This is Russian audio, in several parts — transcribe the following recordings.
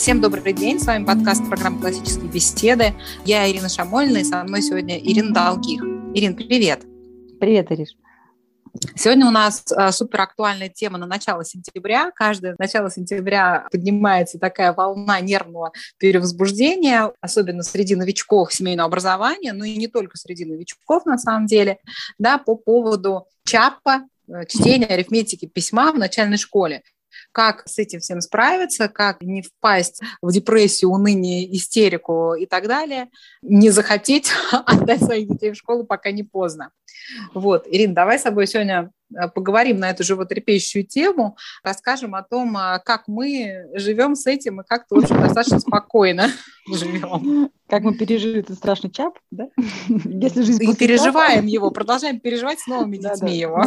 Всем добрый день, с вами подкаст программы «Классические беседы». Я Ирина Шамольна, и со мной сегодня Ирина Долгих. Ирин, привет. Привет, Ириш. Сегодня у нас а, супер актуальная тема на начало сентября. Каждое начало сентября поднимается такая волна нервного перевозбуждения, особенно среди новичков семейного образования, но и не только среди новичков на самом деле, да, по поводу ЧАПа, э, чтения арифметики письма в начальной школе как с этим всем справиться, как не впасть в депрессию, уныние, истерику и так далее, не захотеть отдать своих детей в школу, пока не поздно. Вот, Ирина, давай с тобой сегодня э, поговорим на эту животрепещущую тему, расскажем о том, а, как мы живем с этим и как-то, общем, достаточно спокойно живем. Как мы пережили этот страшный чап, да? Если жизнь и переживаем его, продолжаем переживать с новыми детьми его.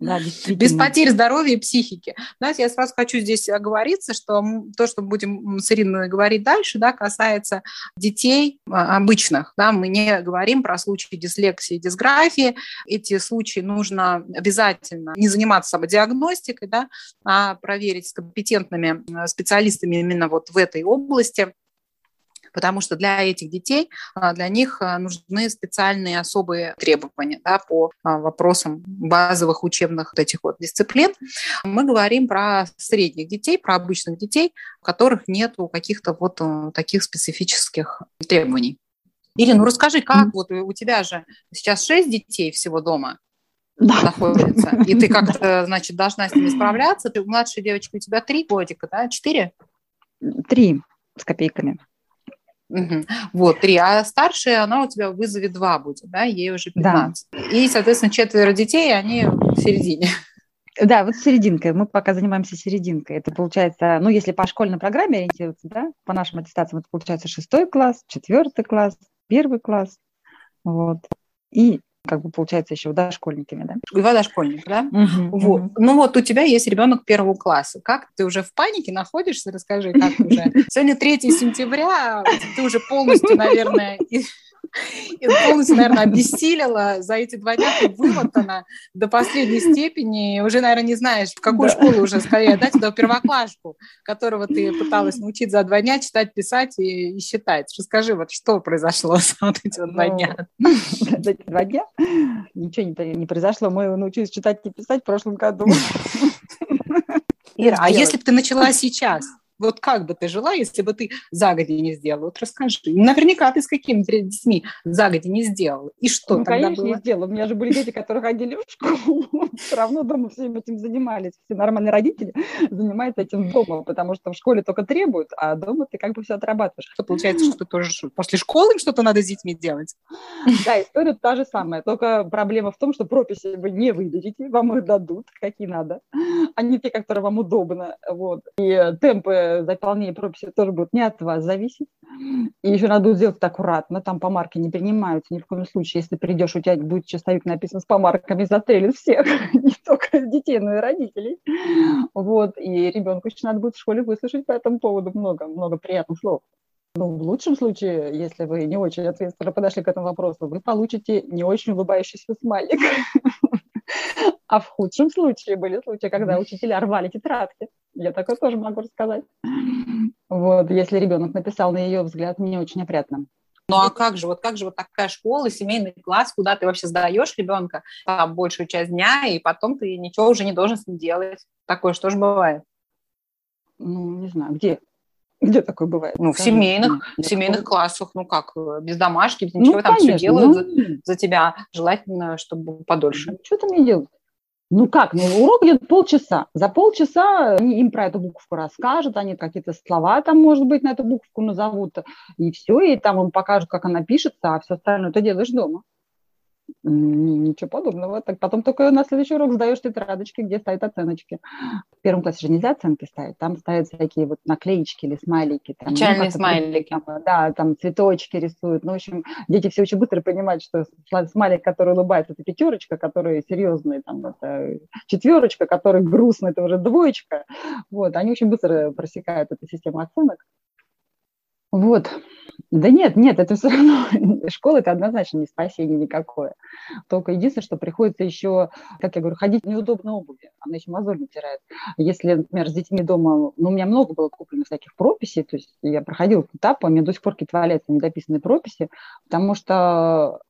Да, Без потерь здоровья и психики. Знаете, я сразу хочу здесь оговориться, что то, что будем с Ириной говорить дальше, да, касается детей а, обычных. Да, мы не говорим про случаи дислексии дисграфии. Эти случаи нужно обязательно не заниматься самодиагностикой, да, а проверить с компетентными э, специалистами именно вот в этой области потому что для этих детей, а, для них а, нужны специальные особые требования да, по а, вопросам базовых учебных вот этих вот дисциплин. Мы говорим про средних детей, про обычных детей, у которых нет каких-то вот таких специфических требований. Ирина, ну расскажи, как вот у тебя же сейчас шесть детей всего дома, да. находится. И ты как-то, значит, должна с ними справляться. Ты младшая девочка, у тебя три годика, да? Четыре? Три с копейками. Угу. Вот, три. А старшая, она у тебя в вызове два будет, да, ей уже 15. Да. И, соответственно, четверо детей, они в середине. Да, вот серединкой. Мы пока занимаемся серединкой. Это получается, ну, если по школьной программе ориентироваться, да, по нашим аттестациям, это получается шестой класс, четвертый класс, первый класс. Вот. И как бы получается еще дошкольниками, да? Два дошкольника, да? Угу, вот. Угу. Ну вот у тебя есть ребенок первого класса. Как ты уже в панике находишься? Расскажи, как уже. Сегодня 3 сентября, ты уже полностью, наверное, и полностью, наверное, обессилила. За эти два дня ты вымотана до последней степени. Уже, наверное, не знаешь, в какую да. школу уже скорее отдать, туда первоклашку, которого ты пыталась научить за два дня читать, писать и, и считать. Расскажи, вот что произошло за вот эти вот два ну, дня? За эти два дня ничего не, не произошло. Мы научились читать и писать в прошлом году. Ира, а если бы ты начала сейчас? Вот как бы ты жила, если бы ты загоди не сделала? Вот расскажи. Наверняка ты с какими-то детьми загоди не сделала. И что ну, тогда конечно, было? не сделала. У меня же были дети, которые ходили в школу. Все равно дома всем этим занимались. Все нормальные родители занимаются этим дома, потому что в школе только требуют, а дома ты как бы все отрабатываешь. Что получается, что тоже после школы что-то надо с детьми делать? Да, история та же самая. Только проблема в том, что прописи вы не выдадите, вам их дадут, какие надо, а не те, которые вам удобно. Вот. И темпы заполнение прописи тоже будет не от вас зависеть. И еще надо сделать это аккуратно, там помарки не принимаются ни в коем случае. Если придешь, у тебя будет чистовик написан с помарками, застрелит всех, не только детей, но и родителей. Вот, и ребенку еще надо будет в школе выслушать по этому поводу много-много приятных слов. Ну, в лучшем случае, если вы не очень ответственно подошли к этому вопросу, вы получите не очень улыбающийся смайлик. А в худшем случае были случаи, когда учителя рвали тетрадки. Я такое тоже могу рассказать. Вот, если ребенок написал, на ее взгляд, не очень опрятно. Ну а как же, вот как же вот такая школа, семейный класс, куда ты вообще сдаешь ребенка там, большую часть дня, и потом ты ничего уже не должен с ним делать. Такое что же бывает? Ну, не знаю, где? Где такое бывает? Ну, в семейных, в семейных классах, ну как, без домашки, без ничего, ну, там конечно, все делают ну, за, за тебя. Желательно, чтобы подольше. Ну, что там не делают? Ну как, ну урок идет полчаса. За полчаса им про эту буковку расскажут, они какие-то слова там, может быть, на эту буковку назовут, и все, и там им покажут, как она пишется, а все остальное ты делаешь дома. Ничего подобного. Так потом только на следующий урок сдаешь тетрадочки, где стоят оценочки. В первом классе же нельзя оценки ставить. Там ставят всякие вот наклеечки или смайлики. Там, Печальные ну, смайлики. Там, да, там цветочки рисуют. Ну, в общем, дети все очень быстро понимают, что смайлик, который улыбается, это пятерочка, который серьезный, там, это четверочка, который грустный, это уже двоечка. Вот, они очень быстро просекают эту систему оценок. Вот. Да нет, нет, это все равно, школа это однозначно не спасение никакое. Только единственное, что приходится еще, как я говорю, ходить в неудобной обуви, она еще мозоль натирает. Если, например, с детьми дома, ну, у меня много было куплено всяких прописей, то есть я проходила этап, у меня до сих пор какие-то валяются недописанные прописи, потому что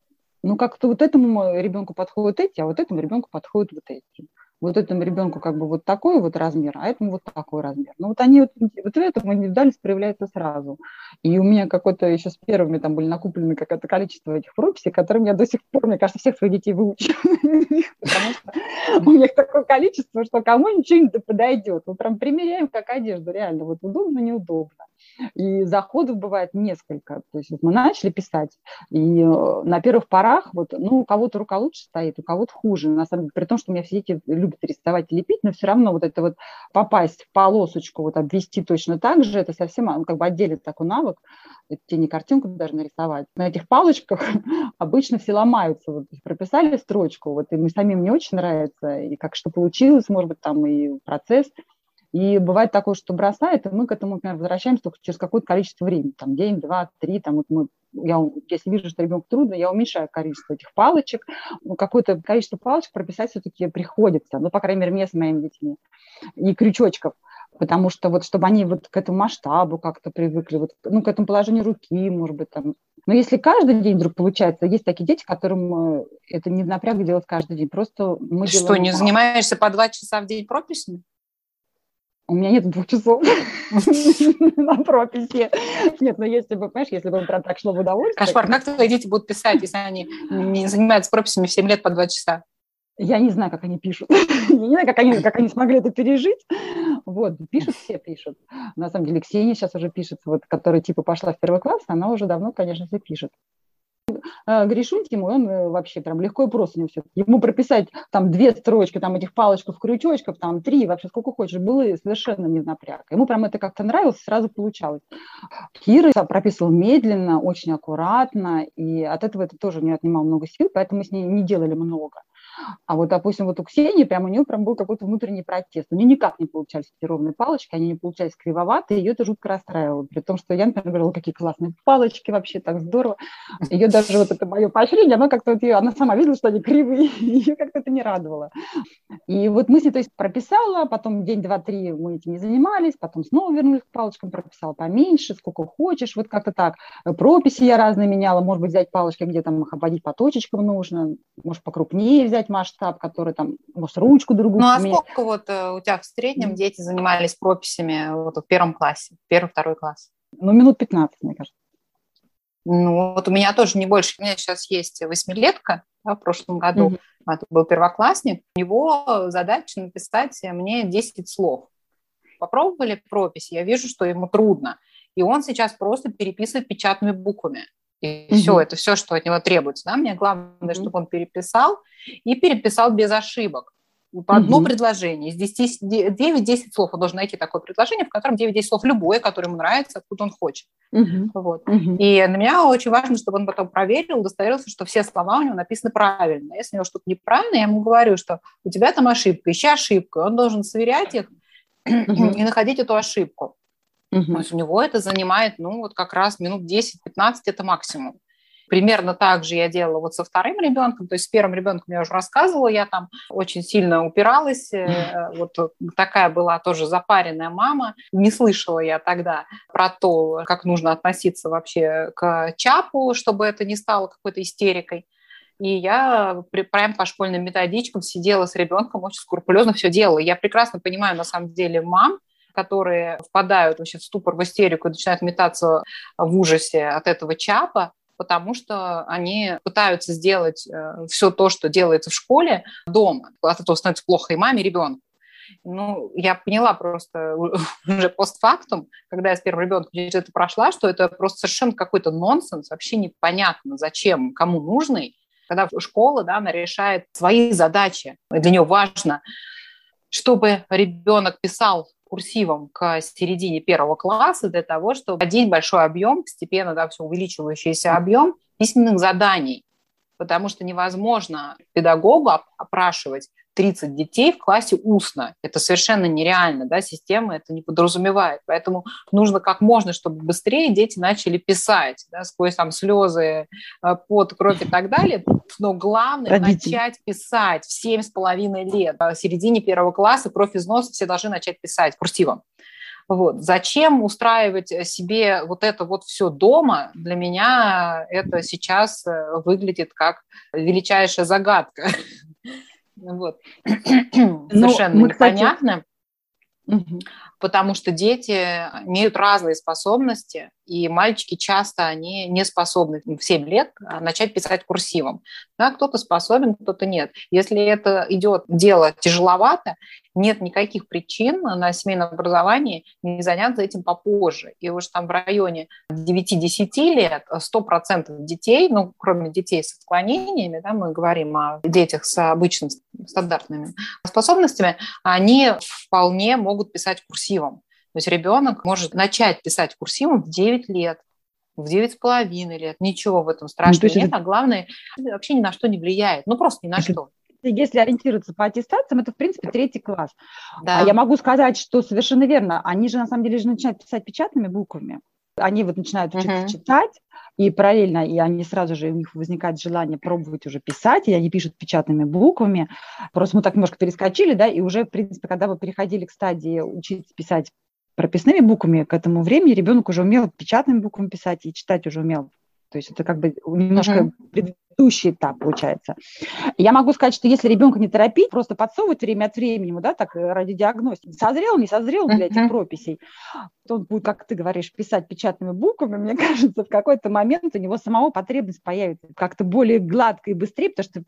ну, как-то вот этому ребенку подходят эти, а вот этому ребенку подходят вот эти вот этому ребенку как бы вот такой вот размер, а этому вот такой размер. Ну вот они вот, вот в этом индивидуальность проявляется сразу. И у меня какое-то еще с первыми там были накоплены какое-то количество этих прописей, которым я до сих пор, мне кажется, всех своих детей выучу. Потому что у них такое количество, что кому ничего не подойдет. Мы прям примеряем как одежду, реально. Вот удобно, неудобно. И заходов бывает несколько. То есть вот мы начали писать, и э, на первых порах вот, ну, у кого-то рука лучше стоит, у кого-то хуже. На самом деле, при том, что у меня все дети любят рисовать и лепить, но все равно вот это вот попасть в полосочку, вот обвести точно так же, это совсем ну, как бы отделит такой навык. Это тебе не картинку даже нарисовать. На этих палочках обычно все ломаются. Вот прописали строчку, вот им самим не очень нравится, и как что получилось, может быть, там и процесс – и бывает такое, что бросает, и мы к этому, например, возвращаемся только через какое-то количество времени, там день, два, три, там вот мы я, если вижу, что ребенку трудно, я уменьшаю количество этих палочек. Ну, какое-то количество палочек прописать все-таки приходится, ну, по крайней мере, мне с моими детьми. И крючочков, потому что вот чтобы они вот к этому масштабу как-то привыкли, вот, ну, к этому положению руки, может быть, там. Но если каждый день вдруг получается, есть такие дети, которым э, это не напряг делать каждый день, просто мы Что, делаем... не занимаешься по два часа в день прописями? У меня нет двух часов на прописи. Нет, но если бы, понимаешь, если бы прям так шло в удовольствие... Кошмар, как твои дети будут писать, если они не занимаются прописями в 7 лет по 2 часа? Я не знаю, как они пишут. Я не знаю, как они, как они смогли это пережить. Вот, пишут, все пишут. На самом деле, Ксения сейчас уже пишет, вот, которая типа пошла в первый класс, она уже давно, конечно, все пишет. Э, Гришуньким, он э, вообще прям легко и просто не все. Ему прописать там две строчки, там этих палочков, крючочков, там три, вообще сколько хочешь, было совершенно не напряг. Ему прям это как-то нравилось, сразу получалось. Кира прописывал медленно, очень аккуратно, и от этого это тоже не отнимало много сил, поэтому мы с ней не делали много. А вот, допустим, вот у Ксении прям у нее прям был какой-то внутренний протест. У нее никак не получались эти ровные палочки, они не получались кривоватые, ее это жутко расстраивало. При том, что я, например, говорила, какие классные палочки, вообще так здорово. Ее даже вот это мое поощрение, оно как-то вот ее, она сама видела, что они кривые, ее как-то это не радовало. И вот мы с ней, то есть, прописала, потом день, два, три мы этим не занимались, потом снова вернулись к палочкам, прописала поменьше, сколько хочешь, вот как-то так. Прописи я разные меняла, может быть, взять палочки, где там их обводить по точечкам нужно, может, покрупнее взять взять масштаб, который там, может, ручку другую. Ну, а сколько вот э, у тебя в среднем дети занимались прописями вот в первом классе, первый, второй класс? Ну, минут 15, мне кажется. Ну, вот у меня тоже не больше. У меня сейчас есть восьмилетка, да, в прошлом году mm-hmm. это был первоклассник. У него задача написать мне 10 слов. Попробовали пропись, я вижу, что ему трудно. И он сейчас просто переписывает печатными буквами. И угу. все, это все, что от него требуется. Да? Мне главное, угу. чтобы он переписал и переписал без ошибок. По одно угу. предложение. Из 9-10 слов он должен найти такое предложение, в котором 9-10 слов любое, которое ему нравится, откуда он хочет. Угу. Вот. Угу. И для меня очень важно, чтобы он потом проверил, удостоверился, что все слова у него написаны правильно. Если у него что-то неправильно, я ему говорю, что у тебя там ошибка, ищи ошибку. Он должен сверять их угу. и находить эту ошибку. Угу. То есть у него это занимает, ну, вот как раз минут 10-15 это максимум. Примерно так же я делала вот со вторым ребенком, то есть с первым ребенком я уже рассказывала, я там очень сильно упиралась, э, вот такая была тоже запаренная мама, не слышала я тогда про то, как нужно относиться вообще к ЧАПу, чтобы это не стало какой-то истерикой. И я прям по школьным методичкам сидела с ребенком, очень скрупулезно все делала. Я прекрасно понимаю, на самом деле, мам, которые впадают вообще в ступор, в истерику и начинают метаться в ужасе от этого чапа, потому что они пытаются сделать э, все то, что делается в школе, дома. От этого становится плохо и маме, и ребенку. Ну, я поняла просто уже постфактум, когда я с первым ребенком через это прошла, что это просто совершенно какой-то нонсенс, вообще непонятно, зачем, кому нужный, когда школа, да, она решает свои задачи. И для нее важно, чтобы ребенок писал курсивом к середине первого класса для того, чтобы вводить большой объем, постепенно да, все увеличивающийся объем письменных заданий, потому что невозможно педагогу опрашивать 30 детей в классе устно. Это совершенно нереально, да, система это не подразумевает. Поэтому нужно как можно, чтобы быстрее дети начали писать, да, сквозь там слезы, э, пот, кровь и так далее. Но главное Родители. начать писать в 7,5 лет. В середине первого класса кровь из носа все должны начать писать курсивом. Вот. Зачем устраивать себе вот это вот все дома? Для меня это сейчас э, выглядит как величайшая загадка. Вот. Ну, Совершенно непонятно. Потому что дети имеют разные способности, и мальчики часто они не способны в 7 лет а, начать писать курсивом. Да, кто-то способен, кто-то нет. Если это идет дело тяжеловато, нет никаких причин на семейном образовании не заняться этим попозже. И уж там в районе 9-10 лет 100% детей, ну, кроме детей с отклонениями, да, мы говорим о детях с обычными стандартными способностями, они вполне могут писать курсивом. То есть ребенок может начать писать курсивом в 9 лет, в 9,5 лет. Ничего в этом ну, страшного ну, нет, а главное, вообще ни на что не влияет. Ну, просто ни на что. Если ориентироваться по аттестациям, это, в принципе, третий класс. Да. А я могу сказать, что совершенно верно. Они же, на самом деле, же начинают писать печатными буквами. Они вот начинают учиться uh-huh. читать, и параллельно, и они сразу же, у них возникает желание пробовать уже писать, и они пишут печатными буквами. Просто мы так немножко перескочили, да, и уже, в принципе, когда вы переходили к стадии учиться писать прописными буквами к этому времени ребенок уже умел печатными буквами писать и читать уже умел. То есть это как бы немножко uh-huh предыдущий этап получается. Я могу сказать, что если ребенка не торопить, просто подсовывать время от времени, да, так э, ради диагностики, созрел, не созрел для uh-huh. этих прописей, то он будет, как ты говоришь, писать печатными буквами, мне кажется, в какой-то момент у него самого потребность появится как-то более гладко и быстрее, потому что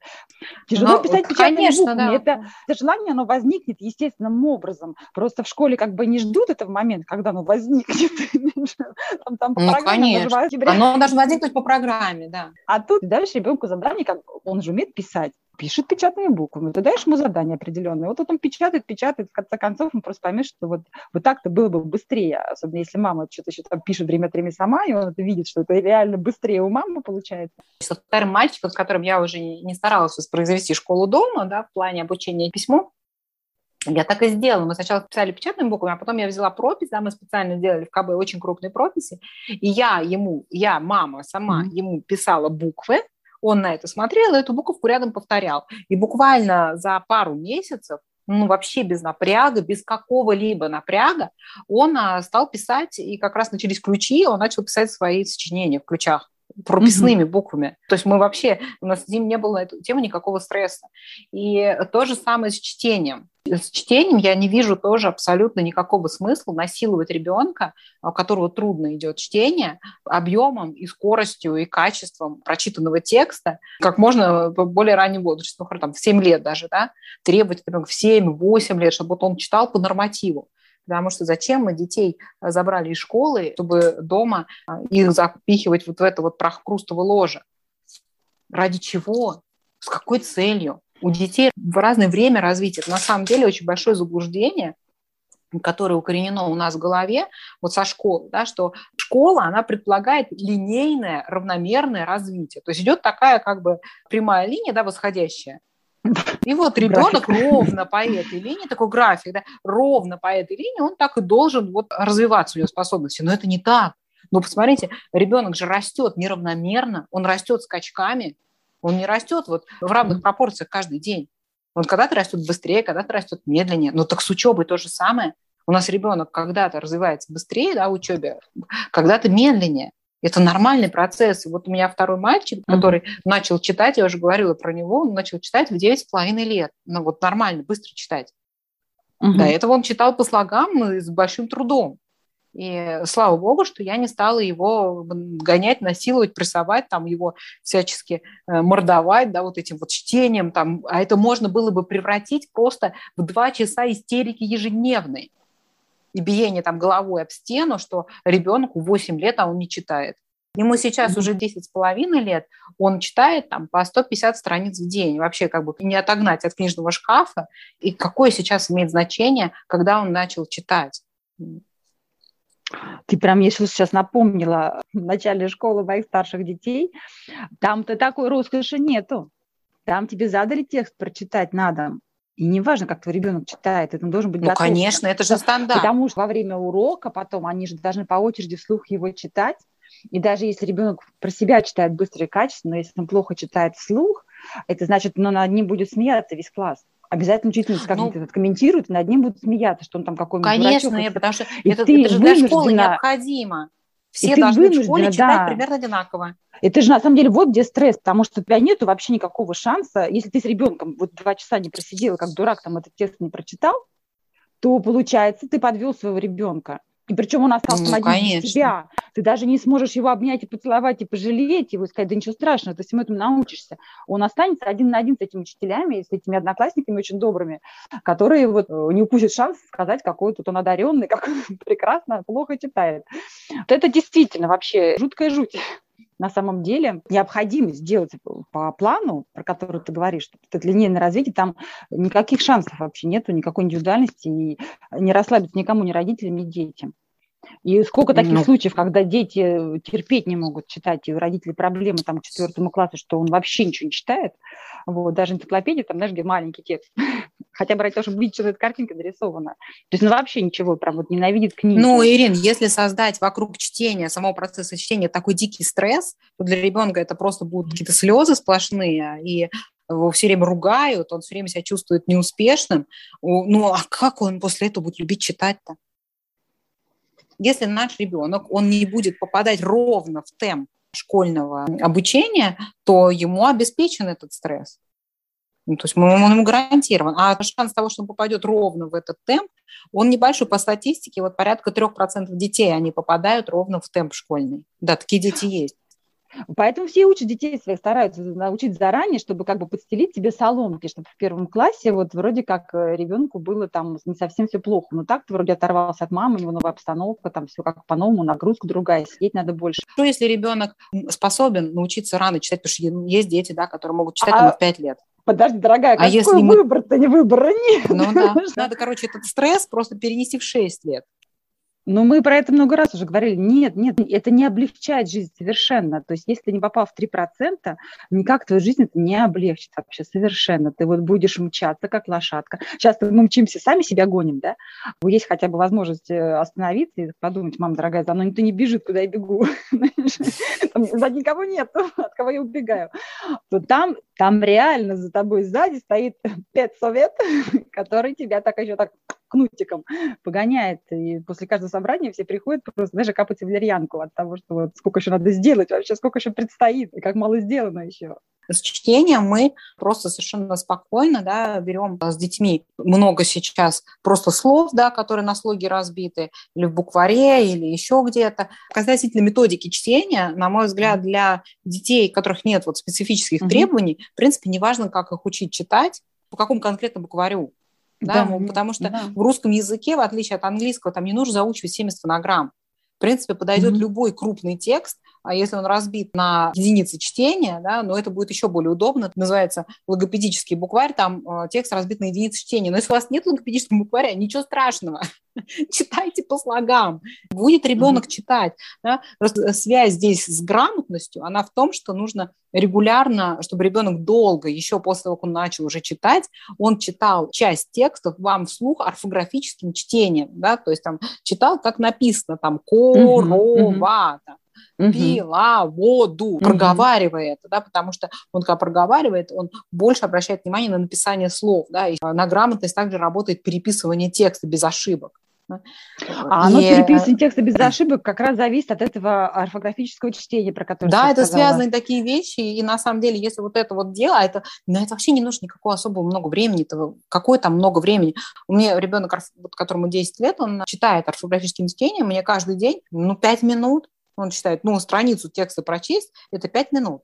тяжело ну, писать печатными конечно, буквами. Да. Это, это желание, оно возникнет естественным образом. Просто в школе как бы не ждут этого момента, когда оно возникнет. там, там по ну, конечно. Оно должно возникнуть по программе, да. А тут дальше ребенок ребенку задание, как он же умеет писать, пишет печатными буквами. Ты даешь ему задание определенное. Вот он печатает, печатает, в конце концов он просто поймет, что вот, вот так-то было бы быстрее. Особенно если мама что-то еще там пишет время от времени сама, и он это видит, что это реально быстрее у мамы получается. Со вторым мальчиком, с которым я уже не старалась воспроизвести школу дома, да, в плане обучения письму, я так и сделала. Мы сначала писали печатными буквами, а потом я взяла пропись, да, мы специально сделали в КБ очень крупные прописи, и я ему, я, мама, сама mm-hmm. ему писала буквы, он на это смотрел и эту буковку рядом повторял. И буквально за пару месяцев ну, вообще без напряга, без какого-либо напряга, он а, стал писать, и как раз начались ключи, он начал писать свои сочинения в ключах прописными mm-hmm. буквами. То есть мы вообще, у нас с ним не было на эту тему никакого стресса. И то же самое с чтением. С чтением я не вижу тоже абсолютно никакого смысла насиловать ребенка, у которого трудно идет чтение, объемом и скоростью и качеством прочитанного текста, как можно более раннем возрасте, ну, там, в 7 лет даже, да, требовать ребенка в 7-8 лет, чтобы он читал по нормативу. Потому что зачем мы детей э, забрали из школы, чтобы дома э, их запихивать вот в это вот прохрустовое ложе? Ради чего? С какой целью? У детей в разное время развития. на самом деле очень большое заблуждение, которое укоренено у нас в голове, вот со школы, да, что школа, она предполагает линейное, равномерное развитие. То есть идет такая как бы прямая линия, да, восходящая, и вот ребенок ровно по этой линии, такой график, да, ровно по этой линии, он так и должен вот развиваться, у него способности. Но это не так. Но посмотрите, ребенок же растет неравномерно, он растет скачками, он не растет вот в равных пропорциях каждый день. Он когда-то растет быстрее, когда-то растет медленнее. Но так с учебой то же самое. У нас ребенок когда-то развивается быстрее, да, в учебе, когда-то медленнее. Это нормальный процесс. вот у меня второй мальчик, который mm-hmm. начал читать, я уже говорила про него, он начал читать в 9,5 лет. Ну вот нормально, быстро читать. Mm-hmm. До этого он читал по слогам и с большим трудом. И слава богу, что я не стала его гонять, насиловать, прессовать, там его всячески э, мордовать, да, вот этим вот чтением, там, а это можно было бы превратить просто в два часа истерики ежедневной и биение там головой об стену, что ребенку 8 лет, а он не читает. Ему сейчас уже 10 с половиной лет, он читает там по 150 страниц в день. Вообще как бы не отогнать от книжного шкафа. И какое сейчас имеет значение, когда он начал читать. Ты прям мне сейчас напомнила в начале школы моих старших детей. Там-то такой роскоши нету. Там тебе задали текст прочитать надо. И неважно, как твой ребенок читает, это должен быть Ну, готов. конечно, это же стандарт. Потому что во время урока потом они же должны по очереди вслух его читать. И даже если ребенок про себя читает быстро и качественно, если он плохо читает вслух, это значит, ну, над ним будет смеяться весь класс. Обязательно учительница как-нибудь ну, комментирует, и над ним будут смеяться, что он там какой-нибудь Конечно, дурачок, потому что это, это же для школы необходимо. Все должны в школе читать да. примерно одинаково. Это же на самом деле вот где стресс, потому что у тебя нету вообще никакого шанса, если ты с ребенком вот два часа не просидела, как дурак там этот текст не прочитал, то получается ты подвел своего ребенка. И причем он остался ну, один для тебя. Ты даже не сможешь его обнять и поцеловать, и пожалеть его, и сказать, да ничего страшного, ты всему этому научишься. Он останется один на один с этими учителями, с этими одноклассниками очень добрыми, которые вот э, не упустят шанс сказать, какой тут он одаренный, как он прекрасно, плохо читает. Вот это действительно вообще жуткая жуть на самом деле необходимо сделать по плану, про который ты говоришь, что это линейное развитие, там никаких шансов вообще нету, никакой индивидуальности, и не расслабиться никому, ни родителям, ни детям. И сколько таких ну, случаев, когда дети терпеть не могут читать, и у родителей проблемы там к четвертому классу, что он вообще ничего не читает, вот, даже энциклопедия, там, знаешь, где маленький текст, хотя бы ради того, чтобы видеть, что эта картинка нарисована. То есть, ну, вообще ничего, прям вот ненавидит книги. Ну, Ирин, если создать вокруг чтения, самого процесса чтения такой дикий стресс, то для ребенка это просто будут какие-то слезы сплошные, и его все время ругают, он все время себя чувствует неуспешным. Ну, а как он после этого будет любить читать-то? Если наш ребенок, он не будет попадать ровно в темп школьного обучения, то ему обеспечен этот стресс. Ну, то есть он ему гарантирован. А шанс того, что он попадет ровно в этот темп, он небольшой по статистике. Вот порядка 3% детей, они попадают ровно в темп школьный. Да, такие дети есть. Поэтому все учат детей своих, стараются научить заранее, чтобы как бы подстелить тебе соломки, чтобы в первом классе вот вроде как э, ребенку было там не совсем все плохо. Но так ты вроде оторвался от мамы, у него новая обстановка, там все как по-новому, нагрузка другая, сидеть надо больше. Что если ребенок способен научиться рано читать, потому что есть дети, да, которые могут читать а... в 5 лет? Подожди, дорогая, а какой если выбор-то не выбора нет? Ну да, надо, короче, этот стресс просто перенести в 6 лет. Но мы про это много раз уже говорили. Нет, нет, это не облегчает жизнь совершенно. То есть если не попал в 3%, никак твою жизнь это не облегчит вообще совершенно. Ты вот будешь мчаться, как лошадка. Сейчас мы мчимся, сами себя гоним, да? Есть хотя бы возможность э, остановиться и подумать, мама дорогая, за мной никто не бежит, куда я бегу. За никого нет, от кого я убегаю. То там, там реально за тобой сзади стоит педсовет, который тебя так еще так кнутиком погоняет. И после каждого собрания все приходят просто даже капать валерьянку от того, что вот сколько еще надо сделать вообще, сколько еще предстоит, и как мало сделано еще. С чтением мы просто совершенно спокойно да, берем с детьми много сейчас просто слов, да, которые на слоге разбиты, или в букваре, или еще где-то. Касательно методики чтения, на мой взгляд, для детей, которых нет вот специфических mm-hmm. требований, в принципе, неважно, как их учить читать, по какому конкретно букварю. Да, да, потому что да. в русском языке, в отличие от английского, там не нужно заучивать 70 фонограмм. В принципе, подойдет mm-hmm. любой крупный текст, а если он разбит на единицы чтения, да, но это будет еще более удобно. Это называется логопедический букварь, там э, текст разбит на единицы чтения. Но если у вас нет логопедического букваря, ничего страшного. Читайте по слогам. Будет ребенок mm-hmm. читать. Да? Просто связь здесь с грамотностью, она в том, что нужно регулярно, чтобы ребенок долго, еще после того, как он начал уже читать, он читал часть текстов вам вслух орфографическим чтением, да, то есть там читал, как написано, там, корова, там, пила воду, проговаривая это, да, потому что он когда проговаривает, он больше обращает внимание на написание слов, да, и на грамотность также работает переписывание текста без ошибок. А оно и... переписывание текста без ошибок как раз зависит от этого орфографического чтения, про которое Да, это сказала. связаны такие вещи, и на самом деле, если вот это вот дело, это, на это вообще не нужно никакого особого много времени, -то, какое там много времени. У меня ребенок, которому 10 лет, он читает орфографическим чтением, мне каждый день, ну, 5 минут, он считает, ну, страницу текста прочесть – это 5 минут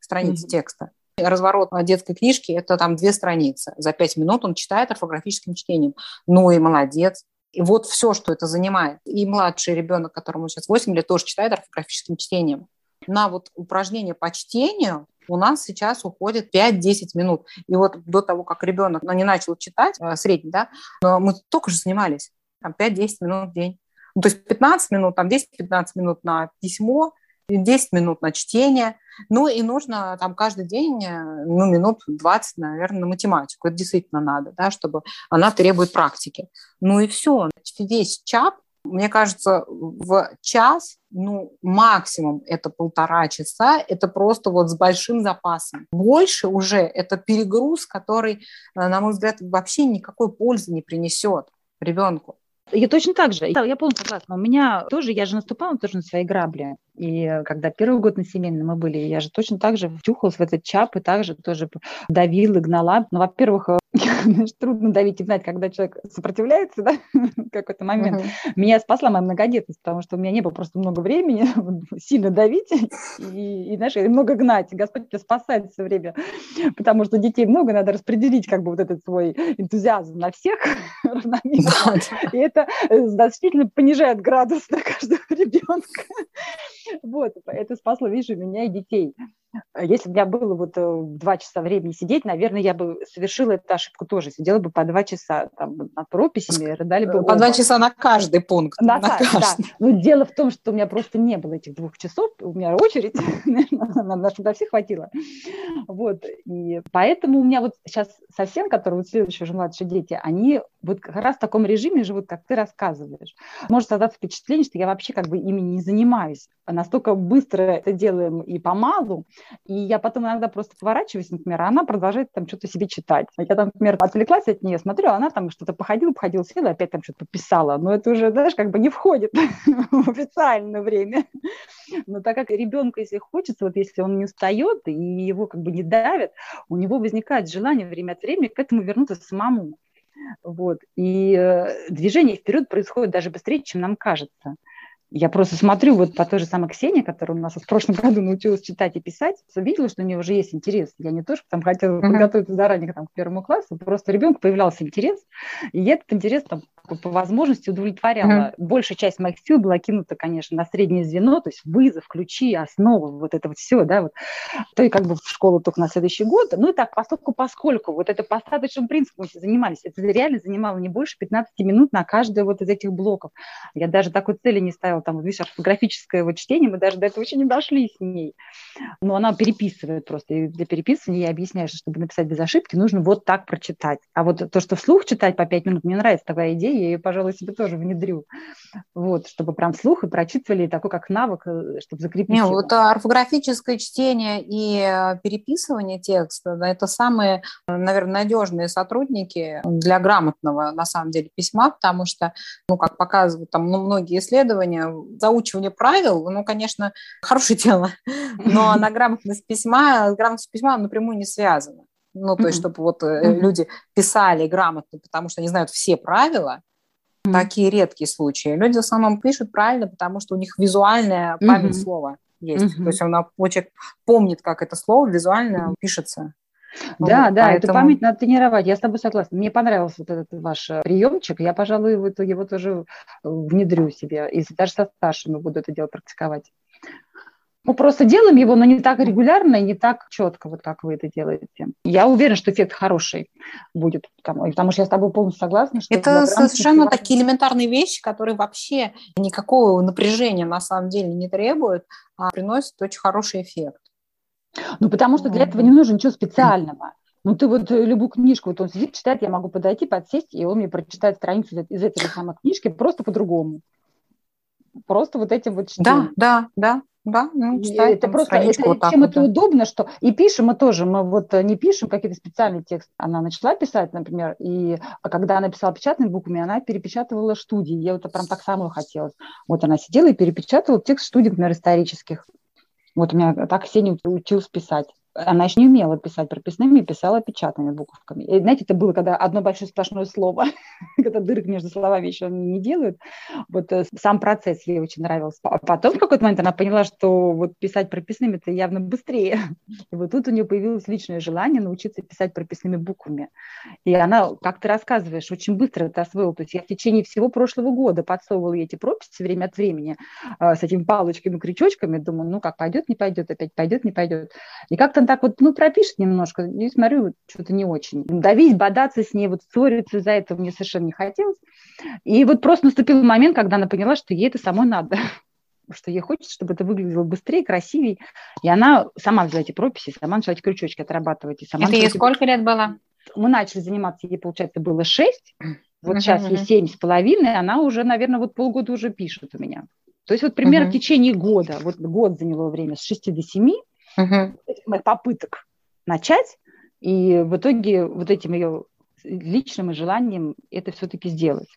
страницы mm-hmm. текста. Разворот детской книжки – это там две страницы. За пять минут он читает орфографическим чтением. Ну и молодец. И вот все, что это занимает. И младший ребенок, которому сейчас 8 лет, тоже читает орфографическим чтением. На вот упражнение по чтению у нас сейчас уходит 5-10 минут. И вот до того, как ребенок ну, не начал читать, э, средний, да, но мы только же занимались. Там 5-10 минут в день. Ну, то есть 15 минут, там 10-15 минут на письмо, 10 минут на чтение – Ну и нужно там каждый день, э, ну, минут 20, наверное, на математику. Это действительно надо, да, чтобы она требует практики. Ну и все. Весь ЧАП, мне кажется, в час, ну, максимум это полтора часа, это просто вот с большим запасом. Больше уже это перегруз, который, э, на мой взгляд, вообще никакой пользы не принесет ребенку. Я точно так же. Я полностью согласна. У меня тоже, я же наступала тоже на свои грабли. И когда первый год на семейном мы были, я же точно так же втюхалась в этот чап и также тоже давила, гнала. Ну, во-первых, знаешь, трудно давить и знать, когда человек сопротивляется, да, в какой-то момент. Uh-huh. Меня спасла моя многодетность, потому что у меня не было просто много времени сильно давить и, и, знаешь, много гнать. Господь тебя спасает все время, потому что детей много, надо распределить как бы вот этот свой энтузиазм на всех равномерно. И это э, значительно понижает градус на каждого ребенка. Вот, это спасло, видишь, меня и детей. А если бы у меня было вот э, два часа времени сидеть, наверное, я бы совершила эту ошибку тоже. Сидела бы по два часа там, над прописями, рыдали бы По оба. два часа на каждый пункт. На, на каждый. Да. Но дело в том, что у меня просто не было этих двух часов, у меня очередь, на что всех хватило. Вот, и поэтому у меня вот сейчас совсем, которые вот следующие уже младшие дети, они вот как раз в таком режиме живут, как ты рассказываешь. Может создаться впечатление, что я вообще как бы ими не занимаюсь. Настолько быстро это делаем и помалу, и я потом иногда просто поворачиваюсь, например, а она продолжает там что-то себе читать. Я там, например, отвлеклась от нее, смотрю, а она там что-то походила, походила, села, опять там что-то писала. Но это уже, знаешь, как бы не входит в официальное время. Но так как ребенку, если хочется, вот если он не устает и его как бы не давят, у него возникает желание время от времени к этому вернуться самому. Вот. И э, движение вперед происходит даже быстрее, чем нам кажется. Я просто смотрю вот по той же самой Ксении, которая у нас в прошлом году научилась читать и писать, видела, что у нее уже есть интерес. Я не то, что там хотела uh-huh. подготовиться заранее там, к первому классу, просто ребенку появлялся интерес, и этот интерес там по возможности удовлетворяла. Uh-huh. Большая часть моих сил была кинута, конечно, на среднее звено, то есть вызов, ключи, основы, вот это вот все, да, вот. То и как бы в школу только на следующий год. Ну и так, поскольку, поскольку вот это по остаточному принципу мы занимались, это реально занимало не больше 15 минут на каждый вот из этих блоков. Я даже такой цели не ставила, там, видишь, орфографическое вот чтение, мы даже до этого еще не дошли с ней. Но она переписывает просто, и для переписывания я объясняю, что чтобы написать без ошибки, нужно вот так прочитать. А вот то, что вслух читать по 5 минут, мне нравится такая идея, я ее, пожалуй, себе тоже внедрю. Вот, чтобы прям вслух и прочитывали такой как навык, э, чтобы закрепить. Не, его. вот орфографическое чтение и э, переписывание текста – это самые, наверное, надежные сотрудники для грамотного, на самом деле, письма, потому что, ну, как показывают там ну, многие исследования, заучивание правил, ну, конечно, хорошее дело, но на грамотность письма, грамотность письма напрямую не связана. Ну, то есть, чтобы вот mm-hmm. люди писали грамотно, потому что они знают все правила, такие редкие случаи. Люди в основном пишут правильно, потому что у них визуальная память слова есть. То есть он человек помнит, как это слово визуально пишется. Да, вот, да, поэтому... эту память надо тренировать. Я с тобой согласна. Мне понравился вот этот ваш э, приемчик. Я, пожалуй, в итоге его тоже внедрю себе. И даже со старшими буду это дело практиковать. Мы просто делаем его, но не так регулярно и не так четко, вот как вы это делаете. Я уверена, что эффект хороший будет, потому, потому что я с тобой полностью согласна. Что это совершенно важно. такие элементарные вещи, которые вообще никакого напряжения на самом деле не требуют, а приносят очень хороший эффект. Ну, потому что для этого не нужно ничего специального. Ну, ты вот э, любую книжку, вот он сидит, читает, я могу подойти, подсесть, и он мне прочитает страницу из этой самой книжки просто по-другому. Просто вот этим вот чтением. Да, да, да. Да, ну, читать, это просто это, вот чем вот, это да. удобно, что и пишем мы тоже, мы вот не пишем какие-то специальные тексты. Она начала писать, например, и а когда она писала печатными буквами, она перепечатывала студии. Я вот прям так самое хотелось. Вот она сидела и перепечатывала текст студий, например, исторических. Вот у меня так Ксения училась писать она еще не умела писать прописными, писала печатными буковками. И, знаете, это было, когда одно большое сплошное слово, когда дырок между словами еще не делают. Вот э, сам процесс ей очень нравился. А потом в какой-то момент она поняла, что вот писать прописными это явно быстрее. И вот тут у нее появилось личное желание научиться писать прописными буквами. И она, как ты рассказываешь, очень быстро это освоила. То есть я в течение всего прошлого года подсовывала ей эти прописи время от времени э, с этими палочками, крючочками. Думаю, ну как, пойдет, не пойдет, опять пойдет, не пойдет. И как-то так вот, ну, пропишет немножко, и смотрю, что-то не очень. Давить, бодаться с ней, вот ссориться за это мне совершенно не хотелось. И вот просто наступил момент, когда она поняла, что ей это самой надо. что ей хочется, чтобы это выглядело быстрее, красивее. И она сама взяла эти прописи, сама начала эти крючочки отрабатывать. И сама это ей эти... сколько лет было? Мы начали заниматься, ей, получается, было шесть. Вот uh-huh, сейчас ей семь с половиной, она уже, наверное, вот полгода уже пишет у меня. То есть вот примерно uh-huh. в течение года, вот год заняло время с 6 до 7 uh-huh. этих моих попыток начать, и в итоге вот этим ее личным желанием это все-таки сделать.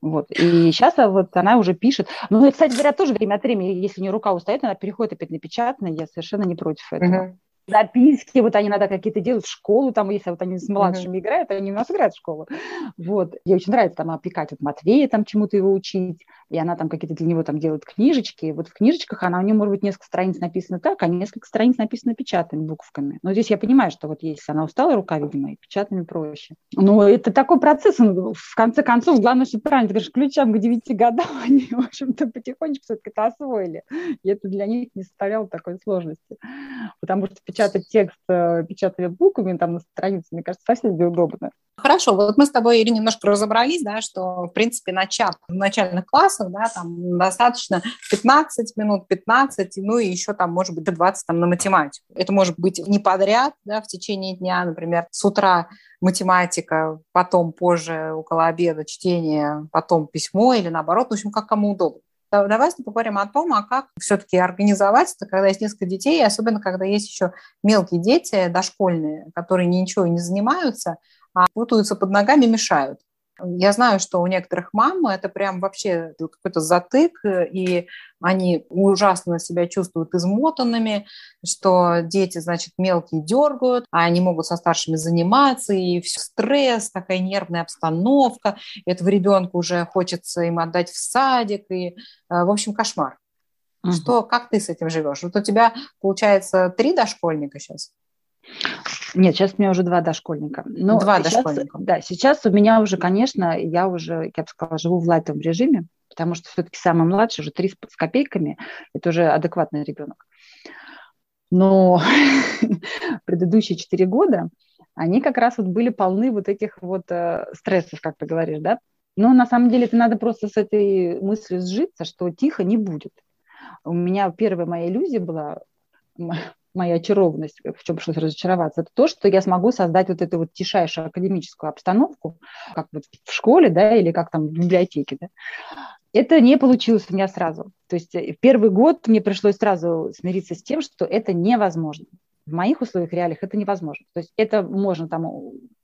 Вот. И сейчас а, вот она уже пишет. Ну, и, кстати говоря, тоже время от времени, если у нее рука устает, она переходит опять на печатное. Я совершенно не против этого. Uh-huh записки, вот они иногда какие-то делают школу, там, если вот они с младшими uh-huh. играют, они у нас играют в школу. Вот. Ей очень нравится там опекать вот Матвея, там чему-то его учить, и она там какие-то для него там делает книжечки. Вот в книжечках она, у нее может быть несколько страниц написано так, а несколько страниц написано печатными буквами. Но здесь я понимаю, что вот если она устала рука, видимо, и печатными проще. Но это такой процесс, он, в конце концов, главное, что правильно, ты говоришь, ключам к 9 годам они, в общем-то, потихонечку все-таки это освоили. И это для них не составляло такой сложности. Потому что печатать текст э, печатными буквами там на странице, мне кажется, совсем неудобно. Хорошо, вот мы с тобой, Ирина, немножко разобрались, да, что, в принципе, начав в начальных классах, да, там достаточно 15 минут, 15, ну и еще там, может быть, до 20 там на математику. Это может быть не подряд, да, в течение дня, например, с утра математика, потом позже около обеда чтение, потом письмо или наоборот, в общем, как кому удобно. Давай поговорим о том, а как все-таки организовать это, когда есть несколько детей, особенно когда есть еще мелкие дети, дошкольные, которые ничего не занимаются, а путаются под ногами, мешают. Я знаю, что у некоторых мам это прям вообще какой-то затык, и они ужасно себя чувствуют измотанными, что дети, значит, мелкие дергают, а они могут со старшими заниматься, и все стресс, такая нервная обстановка, этого ребенка уже хочется им отдать в садик, и, э, в общем, кошмар. Угу. Что, как ты с этим живешь? Вот у тебя, получается, три дошкольника сейчас? Нет, сейчас у меня уже два дошкольника. Но два сейчас, дошкольника. Да, сейчас у меня уже, конечно, я уже, я бы сказала, живу в лайтовом режиме, потому что все-таки самый младший уже три с копейками, это уже адекватный ребенок. Но предыдущие четыре года, они как раз вот были полны вот этих вот э, стрессов, как ты говоришь, да. Но на самом деле это надо просто с этой мыслью сжиться, что тихо не будет. У меня первая моя иллюзия была, моя очарованность, в чем пришлось разочароваться, это то, что я смогу создать вот эту вот тишайшую академическую обстановку, как вот в школе, да, или как там в библиотеке, да. Это не получилось у меня сразу. То есть э, в первый год мне пришлось сразу смириться с тем, что это невозможно. В моих условиях, реалиях это невозможно. То есть это можно там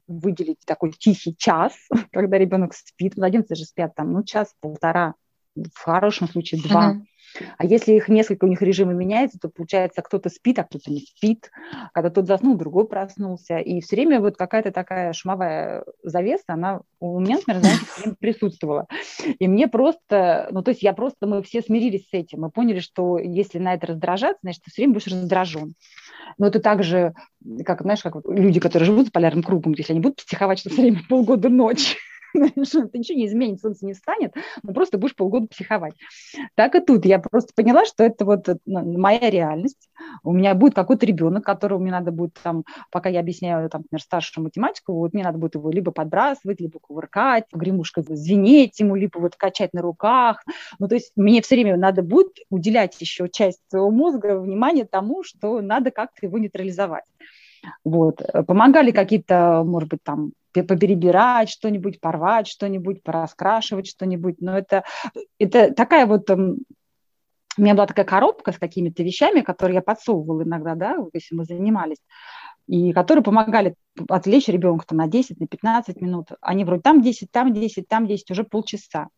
выделить такой тихий час, когда ребенок спит, младенцы же спят там, ну, час-полтора, в хорошем случае два. А если их несколько, у них режимы меняются, то получается, кто-то спит, а кто-то не спит. Когда тот заснул, другой проснулся. И все время вот какая-то такая шумовая завеса, она у меня, например, знаете, присутствовала. И мне просто, ну то есть я просто, мы все смирились с этим. Мы поняли, что если на это раздражаться, значит, ты все время будешь раздражен. Но это также, как, знаешь, как люди, которые живут с полярным кругом, если они будут психовать, что все время полгода ночь, что ничего не изменит, солнце не встанет, но просто будешь полгода психовать. Так и тут я просто поняла, что это вот ну, моя реальность. У меня будет какой-то ребенок, которого мне надо будет там, пока я объясняю, там, например, старшую математику, вот мне надо будет его либо подбрасывать, либо кувыркать, гремушкой звенеть ему, либо вот качать на руках. Ну, то есть мне все время надо будет уделять еще часть своего мозга внимание тому, что надо как-то его нейтрализовать. Вот. Помогали какие-то, может быть, там поперебирать что-нибудь, порвать что-нибудь, пораскрашивать что-нибудь. Но это, это такая вот... Эм, у меня была такая коробка с какими-то вещами, которые я подсовывала иногда, да, если мы занимались, и которые помогали отвлечь ребенка на 10, на 15 минут. Они вроде там 10, там 10, там 10, уже полчаса.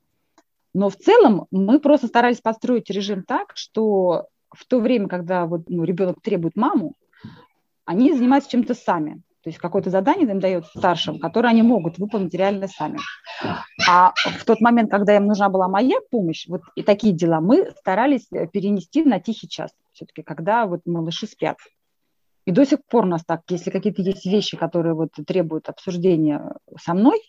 Но в целом мы просто старались построить режим так, что в то время, когда вот, ну, ребенок требует маму, они занимаются чем-то сами. То есть какое-то задание им дает старшим, которое они могут выполнить реально сами. А в тот момент, когда им нужна была моя помощь, вот и такие дела, мы старались э, перенести на тихий час, все-таки, когда вот малыши спят. И до сих пор у нас так, если какие-то есть вещи, которые вот требуют обсуждения со мной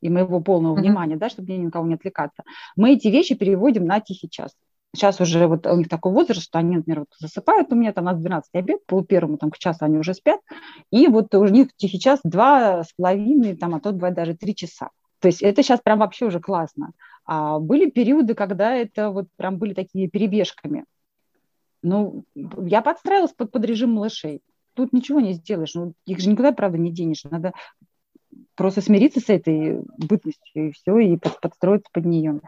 и моего полного mm-hmm. внимания, да, чтобы мне никого не отвлекаться, мы эти вещи переводим на тихий час. Сейчас уже вот у них такой возраст, что они, например, вот засыпают у меня, там у нас 12 обед, пол первому там к часу они уже спят, и вот у них тихий час два с половиной, там, а то бывает даже три часа. То есть это сейчас прям вообще уже классно. А были периоды, когда это вот прям были такие перебежками. Ну, я подстраивалась под, под режим малышей. Тут ничего не сделаешь. Ну, их же никуда, правда, не денешь. Надо просто смириться с этой бытностью и все, и под, подстроиться под нее.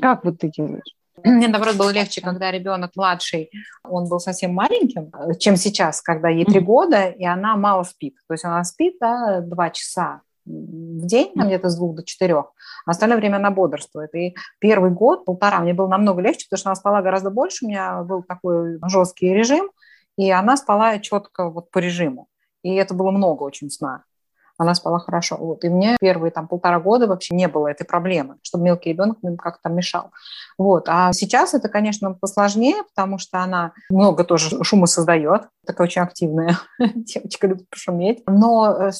Как вот ты делаешь? Мне, наоборот, было легче, когда ребенок младший, он был совсем маленьким, чем сейчас, когда ей три года, и она мало спит. То есть она спит да, два часа в день, там где-то с двух до четырех, а остальное время она бодрствует. И первый год, полтора, мне было намного легче, потому что она спала гораздо больше, у меня был такой жесткий режим, и она спала четко вот по режиму. И это было много очень сна она спала хорошо. Вот. И мне первые там полтора года вообще не было этой проблемы, чтобы мелкий ребенок мне как-то мешал. Вот. А сейчас это, конечно, посложнее, потому что она много тоже шума создает, такая очень активная девочка, любит пошуметь. Но э,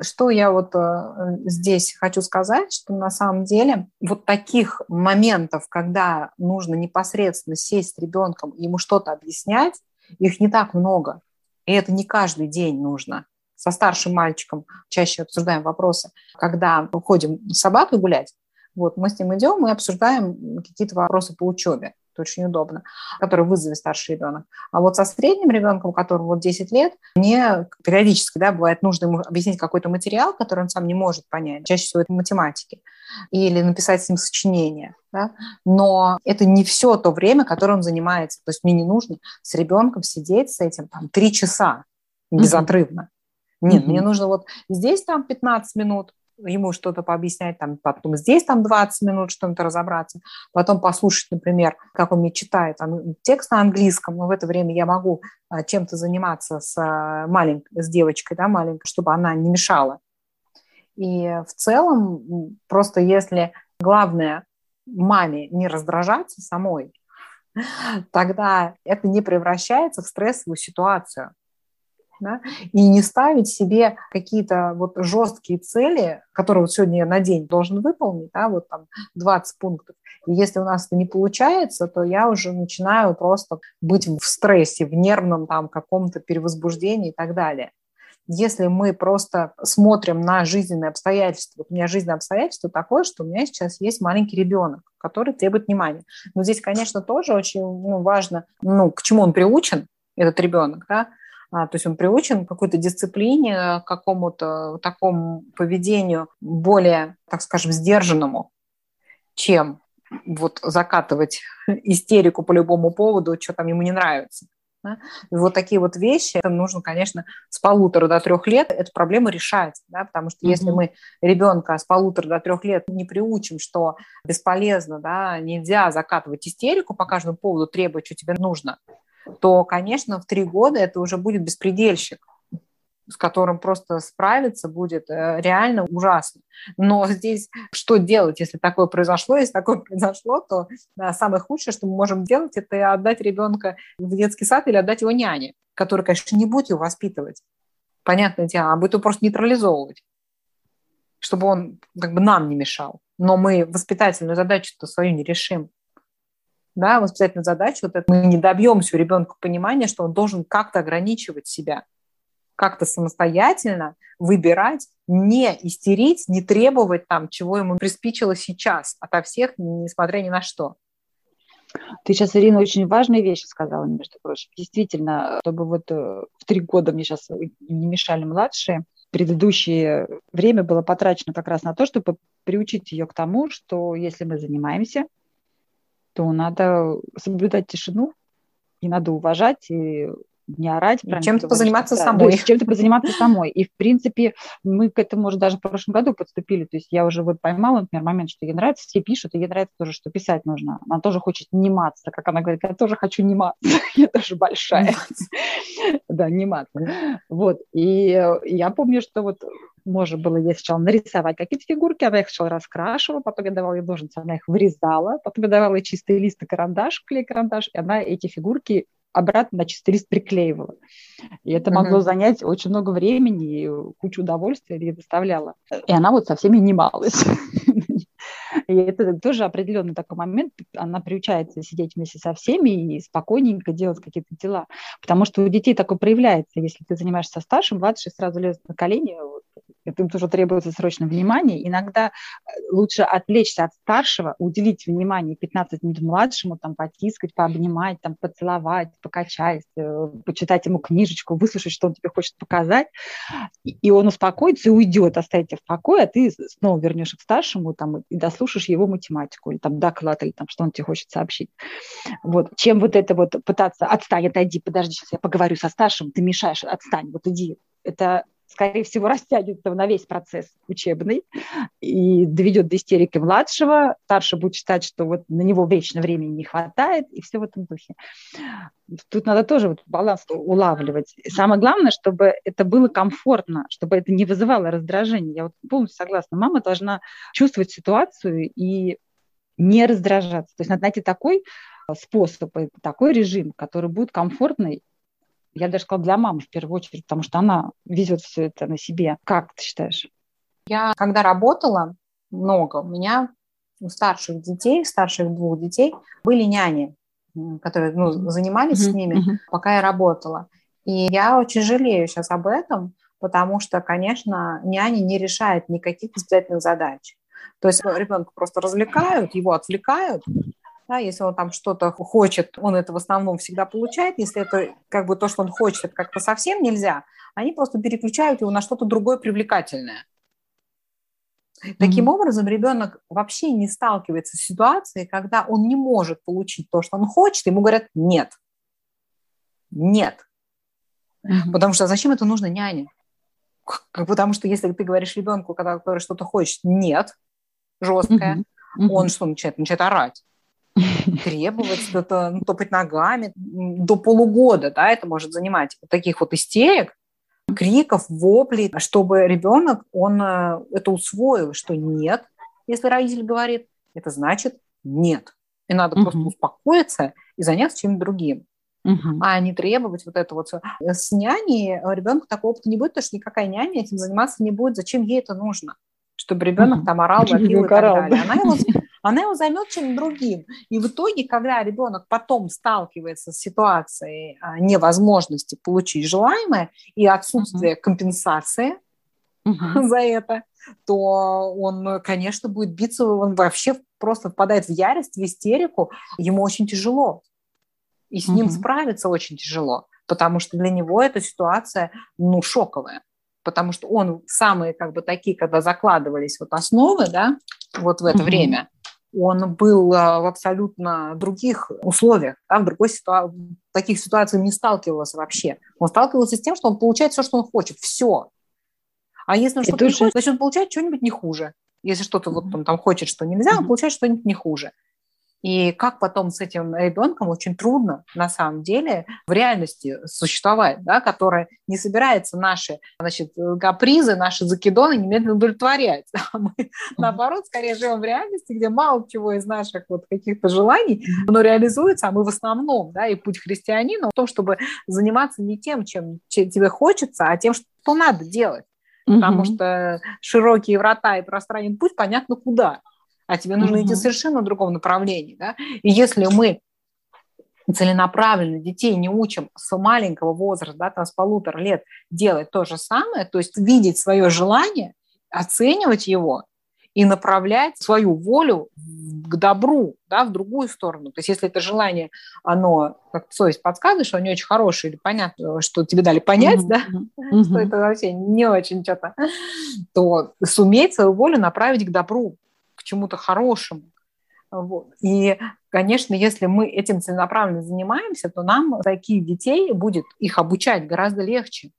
что я вот э, здесь хочу сказать, что на самом деле вот таких моментов, когда нужно непосредственно сесть с ребенком, ему что-то объяснять, их не так много. И это не каждый день нужно со старшим мальчиком чаще обсуждаем вопросы, когда уходим с собакой гулять, вот, мы с ним идем и обсуждаем какие-то вопросы по учебе. Это очень удобно, которые вызовет старший ребенок. А вот со средним ребенком, которому вот 10 лет, мне периодически, да, бывает нужно ему объяснить какой-то материал, который он сам не может понять. Чаще всего это математики. Или написать с ним сочинение. Да? Но это не все то время, которое он занимается. То есть мне не нужно с ребенком сидеть с этим там три часа безотрывно. Mm-hmm. Нет, mm-hmm. мне нужно вот здесь там 15 минут, ему что-то пообъяснять, там, потом здесь там 20 минут что-то разобраться, потом послушать, например, как он мне читает там, текст на английском, но в это время я могу а, чем-то заниматься с а, маленькой, с девочкой, да, маленькой, чтобы она не мешала. И в целом, просто если главное маме не раздражаться самой, тогда это не превращается в стрессовую ситуацию да, и не ставить себе какие-то вот жесткие цели, которые вот сегодня я на день должен выполнить, да, вот там 20 пунктов. И если у нас это не получается, то я уже начинаю просто быть в стрессе, в нервном там каком-то перевозбуждении и так далее. Если мы просто смотрим на жизненные обстоятельства, вот у меня жизненное обстоятельство такое, что у меня сейчас есть маленький ребенок, который требует внимания. Но здесь, конечно, тоже очень ну, важно, ну, к чему он приучен, этот ребенок, да, то есть он приучен к какой-то дисциплине, к какому-то такому поведению более, так скажем, сдержанному, чем вот закатывать истерику по любому поводу, что там ему не нравится. Да? И вот такие вот вещи это нужно, конечно, с полутора до трех лет эту проблему решать, да? потому что mm-hmm. если мы ребенка с полутора до трех лет не приучим, что бесполезно, да, нельзя закатывать истерику по каждому поводу, требовать, что тебе нужно, то, конечно, в три года это уже будет беспредельщик с которым просто справиться будет э, реально ужасно. Но здесь что делать, если такое произошло? Если такое произошло, то да, самое худшее, что мы можем делать, это отдать ребенка в детский сад или отдать его няне, который, конечно, не будет его воспитывать. Понятное дело, а будет его просто нейтрализовывать, чтобы он как бы нам не мешал. Но мы воспитательную задачу-то свою не решим да, воспитательную задачу, вот это мы не добьемся у ребенка понимания, что он должен как-то ограничивать себя, как-то самостоятельно выбирать, не истерить, не требовать там, чего ему приспичило сейчас, ото всех, несмотря ни на что. Ты сейчас, Ирина, очень важные вещи сказала, между прочим. Действительно, чтобы вот э, в три года мне сейчас не мешали младшие, предыдущее время было потрачено как раз на то, чтобы приучить ее к тому, что если мы занимаемся, то надо соблюдать тишину, и надо уважать, и не орать. Чем-то позаниматься что, самой. Да, чем-то позаниматься самой. И, в принципе, мы к этому уже даже в прошлом году подступили. То есть я уже вот поймала, например, момент, что ей нравится, все пишут, и ей нравится тоже, что писать нужно. Она тоже хочет нематься, как она говорит, я тоже хочу нематься, я тоже большая. Да, нематься. Вот. И я помню, что вот можно было ей сначала нарисовать какие-то фигурки, она их сначала раскрашивала, потом я давала ей ножницы, она их вырезала, потом я давала ей чистый лист и карандаш, клей-карандаш, и она эти фигурки обратно на чистый лист приклеивала. И это могло mm-hmm. занять очень много времени и кучу удовольствия ей доставляло. И она вот со всеми немалась. И это тоже определенный такой момент, она приучается сидеть вместе со всеми и спокойненько делать какие-то дела. Потому что у детей такое проявляется. Если ты занимаешься со старшим, младший сразу лезет на колени, вот, им тоже требуется срочно внимание. Иногда э, лучше отвлечься от старшего, уделить внимание 15 минут младшему, там, потискать, пообнимать, там, поцеловать, покачать, э, почитать ему книжечку, выслушать, что он тебе хочет показать, и он успокоится и уйдет, оставить тебя в покое, а ты снова вернешься к старшему там, и дослушаешь его математику, или там доклад, или там, что он тебе хочет сообщить. Вот. Чем вот это вот пытаться, отстань, отойди, подожди, сейчас я поговорю со старшим, ты мешаешь, отстань, вот иди. Это скорее всего, растянется на весь процесс учебный и доведет до истерики младшего. Старший будет считать, что вот на него вечно времени не хватает, и все в этом духе. Тут надо тоже вот баланс улавливать. И самое главное, чтобы это было комфортно, чтобы это не вызывало раздражения. Я вот полностью согласна. Мама должна чувствовать ситуацию и не раздражаться. То есть надо найти такой способ, такой режим, который будет комфортный я даже сказала, для мамы в первую очередь, потому что она везет все это на себе. Как ты считаешь? Я, когда работала много, у меня у старших детей, старших двух детей были няни, которые ну, занимались mm-hmm. с ними, mm-hmm. пока я работала. И я очень жалею сейчас об этом, потому что, конечно, няни не решает никаких воспитательных задач. То есть ребенка просто развлекают, его отвлекают, да, если он там что-то хочет, он это в основном всегда получает. Если это как бы то, что он хочет, как-то совсем нельзя, они просто переключают его на что-то другое привлекательное. Таким mm-hmm. образом, ребенок вообще не сталкивается с ситуацией, когда он не может получить то, что он хочет, ему говорят нет. Нет. Mm-hmm. Потому что зачем это нужно няне? Потому что если ты говоришь ребенку, когда который что-то хочет, нет, жесткое, mm-hmm. он что начинает? Начинает орать требовать, что-то ну, топать ногами до полугода, да, это может занимать вот таких вот истерик, криков, воплей, чтобы ребенок, он э, это усвоил, что нет, если родитель говорит, это значит нет. И надо uh-huh. просто успокоиться и заняться чем-то другим. Uh-huh. А не требовать вот это вот все. С няней ребенку такого опыта не будет, потому что никакая няня этим заниматься не будет. Зачем ей это нужно? Чтобы ребенок uh-huh. там орал, вопил и так далее. Она его она его займет чем-то другим. И в итоге, когда ребенок потом сталкивается с ситуацией а, невозможности получить желаемое и отсутствия uh-huh. компенсации uh-huh. за это, то он, конечно, будет биться, он вообще просто впадает в ярость, в истерику, ему очень тяжело. И с uh-huh. ним справиться очень тяжело, потому что для него эта ситуация, ну, шоковая потому что он самые как бы такие, когда закладывались вот основы, да, вот в это mm-hmm. время, он был а, в абсолютно других условиях, да, в другой ситуации, таких ситуациях не сталкивался вообще. Он сталкивался с тем, что он получает все, что он хочет, все. А если он что-то не хочет, значит, он получает что-нибудь не хуже. Если что-то вот он там хочет, что нельзя, он получает что-нибудь не хуже. И как потом с этим ребенком очень трудно на самом деле в реальности существовать, да, которая не собирается наши значит, капризы, наши закидоны немедленно удовлетворять. А мы, наоборот, скорее живем в реальности, где мало чего из наших вот каких-то желаний, оно реализуется, а мы в основном, да, и путь христианина в том, чтобы заниматься не тем, чем, тебе хочется, а тем, что надо делать. Потому что широкие врата и пространный путь, понятно, куда а тебе нужно mm-hmm. идти совершенно в другом направлении. Да? И если мы целенаправленно детей не учим с маленького возраста, да, там с полутора лет делать то же самое, то есть видеть свое желание, оценивать его и направлять свою волю к добру, да, в другую сторону. То есть если это желание, оно, как совесть подсказывает, что они очень хорошие, или понятно, что тебе дали понять, mm-hmm. да, mm-hmm. что это вообще не очень что-то, то суметь свою волю направить к добру, чему-то хорошему. Вот. И, конечно, если мы этим целенаправленно занимаемся, то нам таких детей будет их обучать гораздо легче.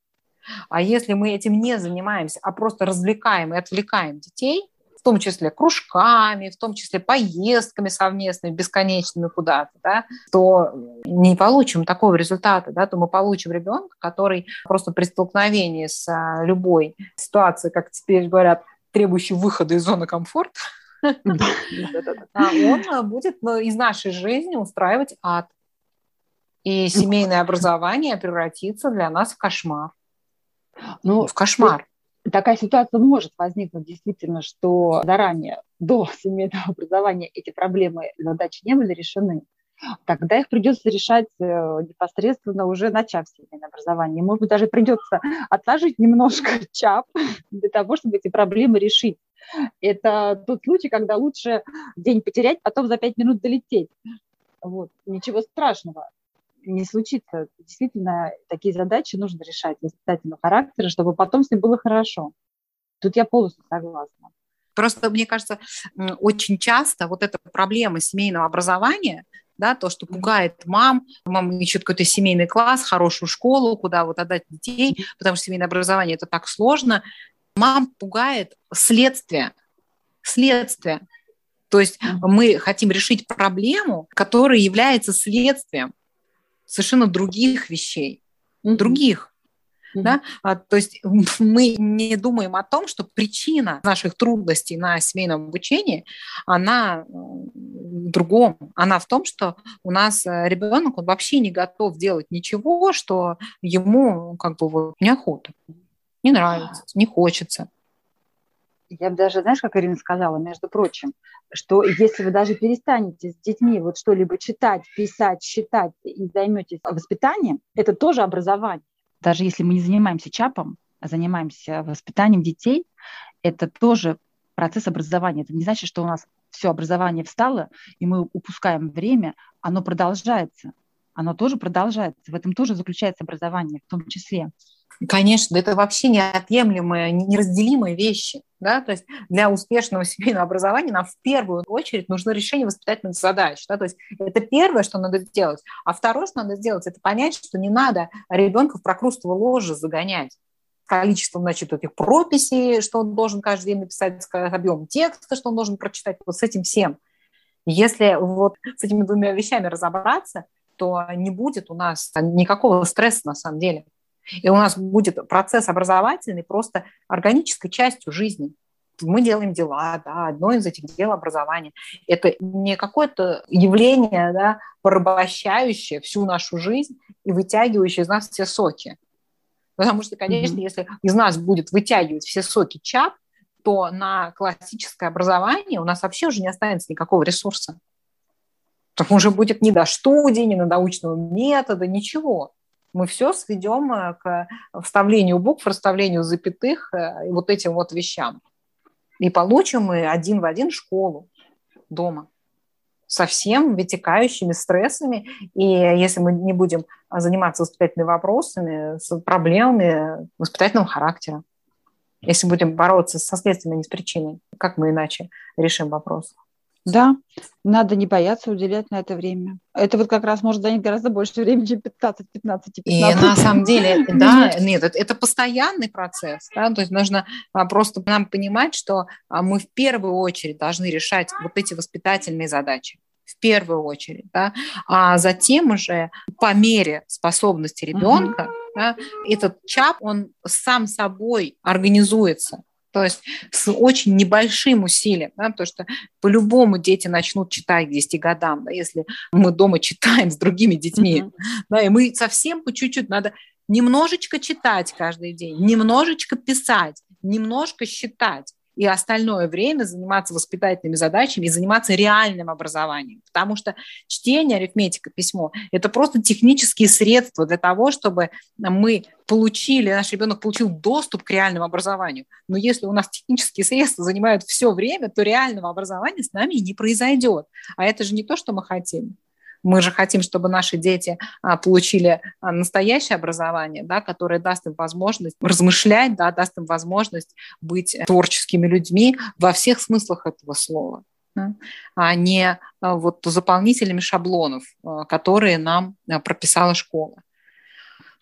А если мы этим не занимаемся, а просто развлекаем и отвлекаем детей, в том числе кружками, в том числе поездками совместными, бесконечными куда-то, да, то не получим такого результата, да, то мы получим ребенка, который просто при столкновении с а, любой ситуацией, как теперь говорят, требующей выхода из зоны комфорта, он э, будет ну, из нашей жизни устраивать ад. И семейное образование превратится для нас в кошмар. Ну, в кошмар. Такая ситуация может возникнуть действительно, что заранее, до семейного образования эти проблемы, задачи не были решены. тогда их придется решать э, непосредственно уже начав семейное образование. Может быть, даже придется отложить немножко ЧАП для того, чтобы эти проблемы решить. Это тот случай, когда лучше день потерять, потом за пять минут долететь. Вот. Ничего страшного не случится. Действительно, такие задачи нужно решать воспитательного характера, чтобы потом с ним было хорошо. Тут я полностью согласна. Просто, мне кажется, очень часто вот эта проблема семейного образования, да, то, что пугает мам, мам ищет какой-то семейный класс, хорошую школу, куда вот отдать детей, потому что семейное образование – это так сложно. Мам пугает следствие, следствие. То есть мы хотим решить проблему, которая является следствием совершенно других вещей, других. Mm-hmm. Да? А, то есть мы не думаем о том, что причина наших трудностей на семейном обучении, она в другом. Она в том, что у нас э, ребенок он вообще не готов делать ничего, что ему как бы вот неохота, не нравится, не хочется. Я бы даже, знаешь, как Ирина сказала, между прочим, что если вы даже перестанете с детьми вот что-либо читать, писать, считать и займетесь воспитанием, это тоже образование. Даже если мы не занимаемся ЧАПом, а занимаемся воспитанием детей, это тоже процесс образования. Это не значит, что у нас все образование встало, и мы упускаем время, оно продолжается. Оно тоже продолжается. В этом тоже заключается образование в том числе. Конечно, это вообще неотъемлемые, неразделимые вещи. Да? То есть для успешного семейного образования нам в первую очередь нужно решение воспитательных задач. Да? То есть это первое, что надо сделать. А второе, что надо сделать, это понять, что не надо ребенка в прокрустово ложе загонять количеством, значит, этих прописей, что он должен каждый день написать, объем текста, что он должен прочитать, вот с этим всем. Если вот с этими двумя вещами разобраться, то не будет у нас никакого стресса на самом деле. И у нас будет процесс образовательный просто органической частью жизни. Мы делаем дела, да, одно из этих дел образования. Это не какое-то явление, да, порабощающее всю нашу жизнь и вытягивающее из нас все соки. Потому что, конечно, mm-hmm. если из нас будет вытягивать все соки ЧАП, то на классическое образование у нас вообще уже не останется никакого ресурса. Так уже будет ни до студии, ни на научного метода, ничего мы все сведем э, к вставлению букв, расставлению запятых э, и вот этим вот вещам. И получим мы один в один школу дома со всем вытекающими стрессами. И если мы не будем заниматься воспитательными вопросами, с проблемами воспитательного характера, если будем бороться со следствием, а не с причиной, как мы иначе решим вопрос? Да, надо не бояться уделять на это время. Это вот как раз может занять гораздо больше времени, чем 15, 15, 15. И на самом деле, да, нет, это, постоянный процесс, да, то есть нужно а, просто нам понимать, что а, мы в первую очередь должны решать вот эти воспитательные задачи в первую очередь, да, а затем уже по мере способности ребенка угу. да, этот ЧАП, он сам собой организуется, то есть с очень небольшим усилием, да, потому что по-любому дети начнут читать к 10 годам, да, если мы дома читаем с другими детьми, mm-hmm. да, и мы совсем по чуть-чуть надо немножечко читать каждый день, немножечко писать, немножко считать и остальное время заниматься воспитательными задачами и заниматься реальным образованием. Потому что чтение, арифметика, письмо – это просто технические средства для того, чтобы мы получили, наш ребенок получил доступ к реальному образованию. Но если у нас технические средства занимают все время, то реального образования с нами не произойдет. А это же не то, что мы хотим. Мы же хотим, чтобы наши дети а, получили а, настоящее образование, да, которое даст им возможность размышлять, да, даст им возможность быть творческими людьми во всех смыслах этого слова да, а не а, вот заполнителями шаблонов, которые нам прописала школа.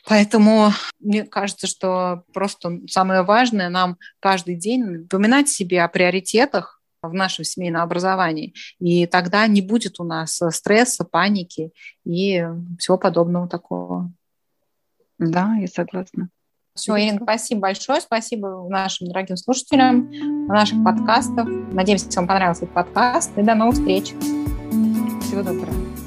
Поэтому мне кажется, что просто самое важное нам каждый день напоминать себе о приоритетах, в нашем семейном образовании. И тогда не будет у нас э, стресса, паники и всего подобного такого. Да, я согласна. Все, Ирина, спасибо большое. Спасибо нашим дорогим слушателям наших подкастов. Надеемся, вам понравился этот подкаст. И до новых встреч. Всего доброго.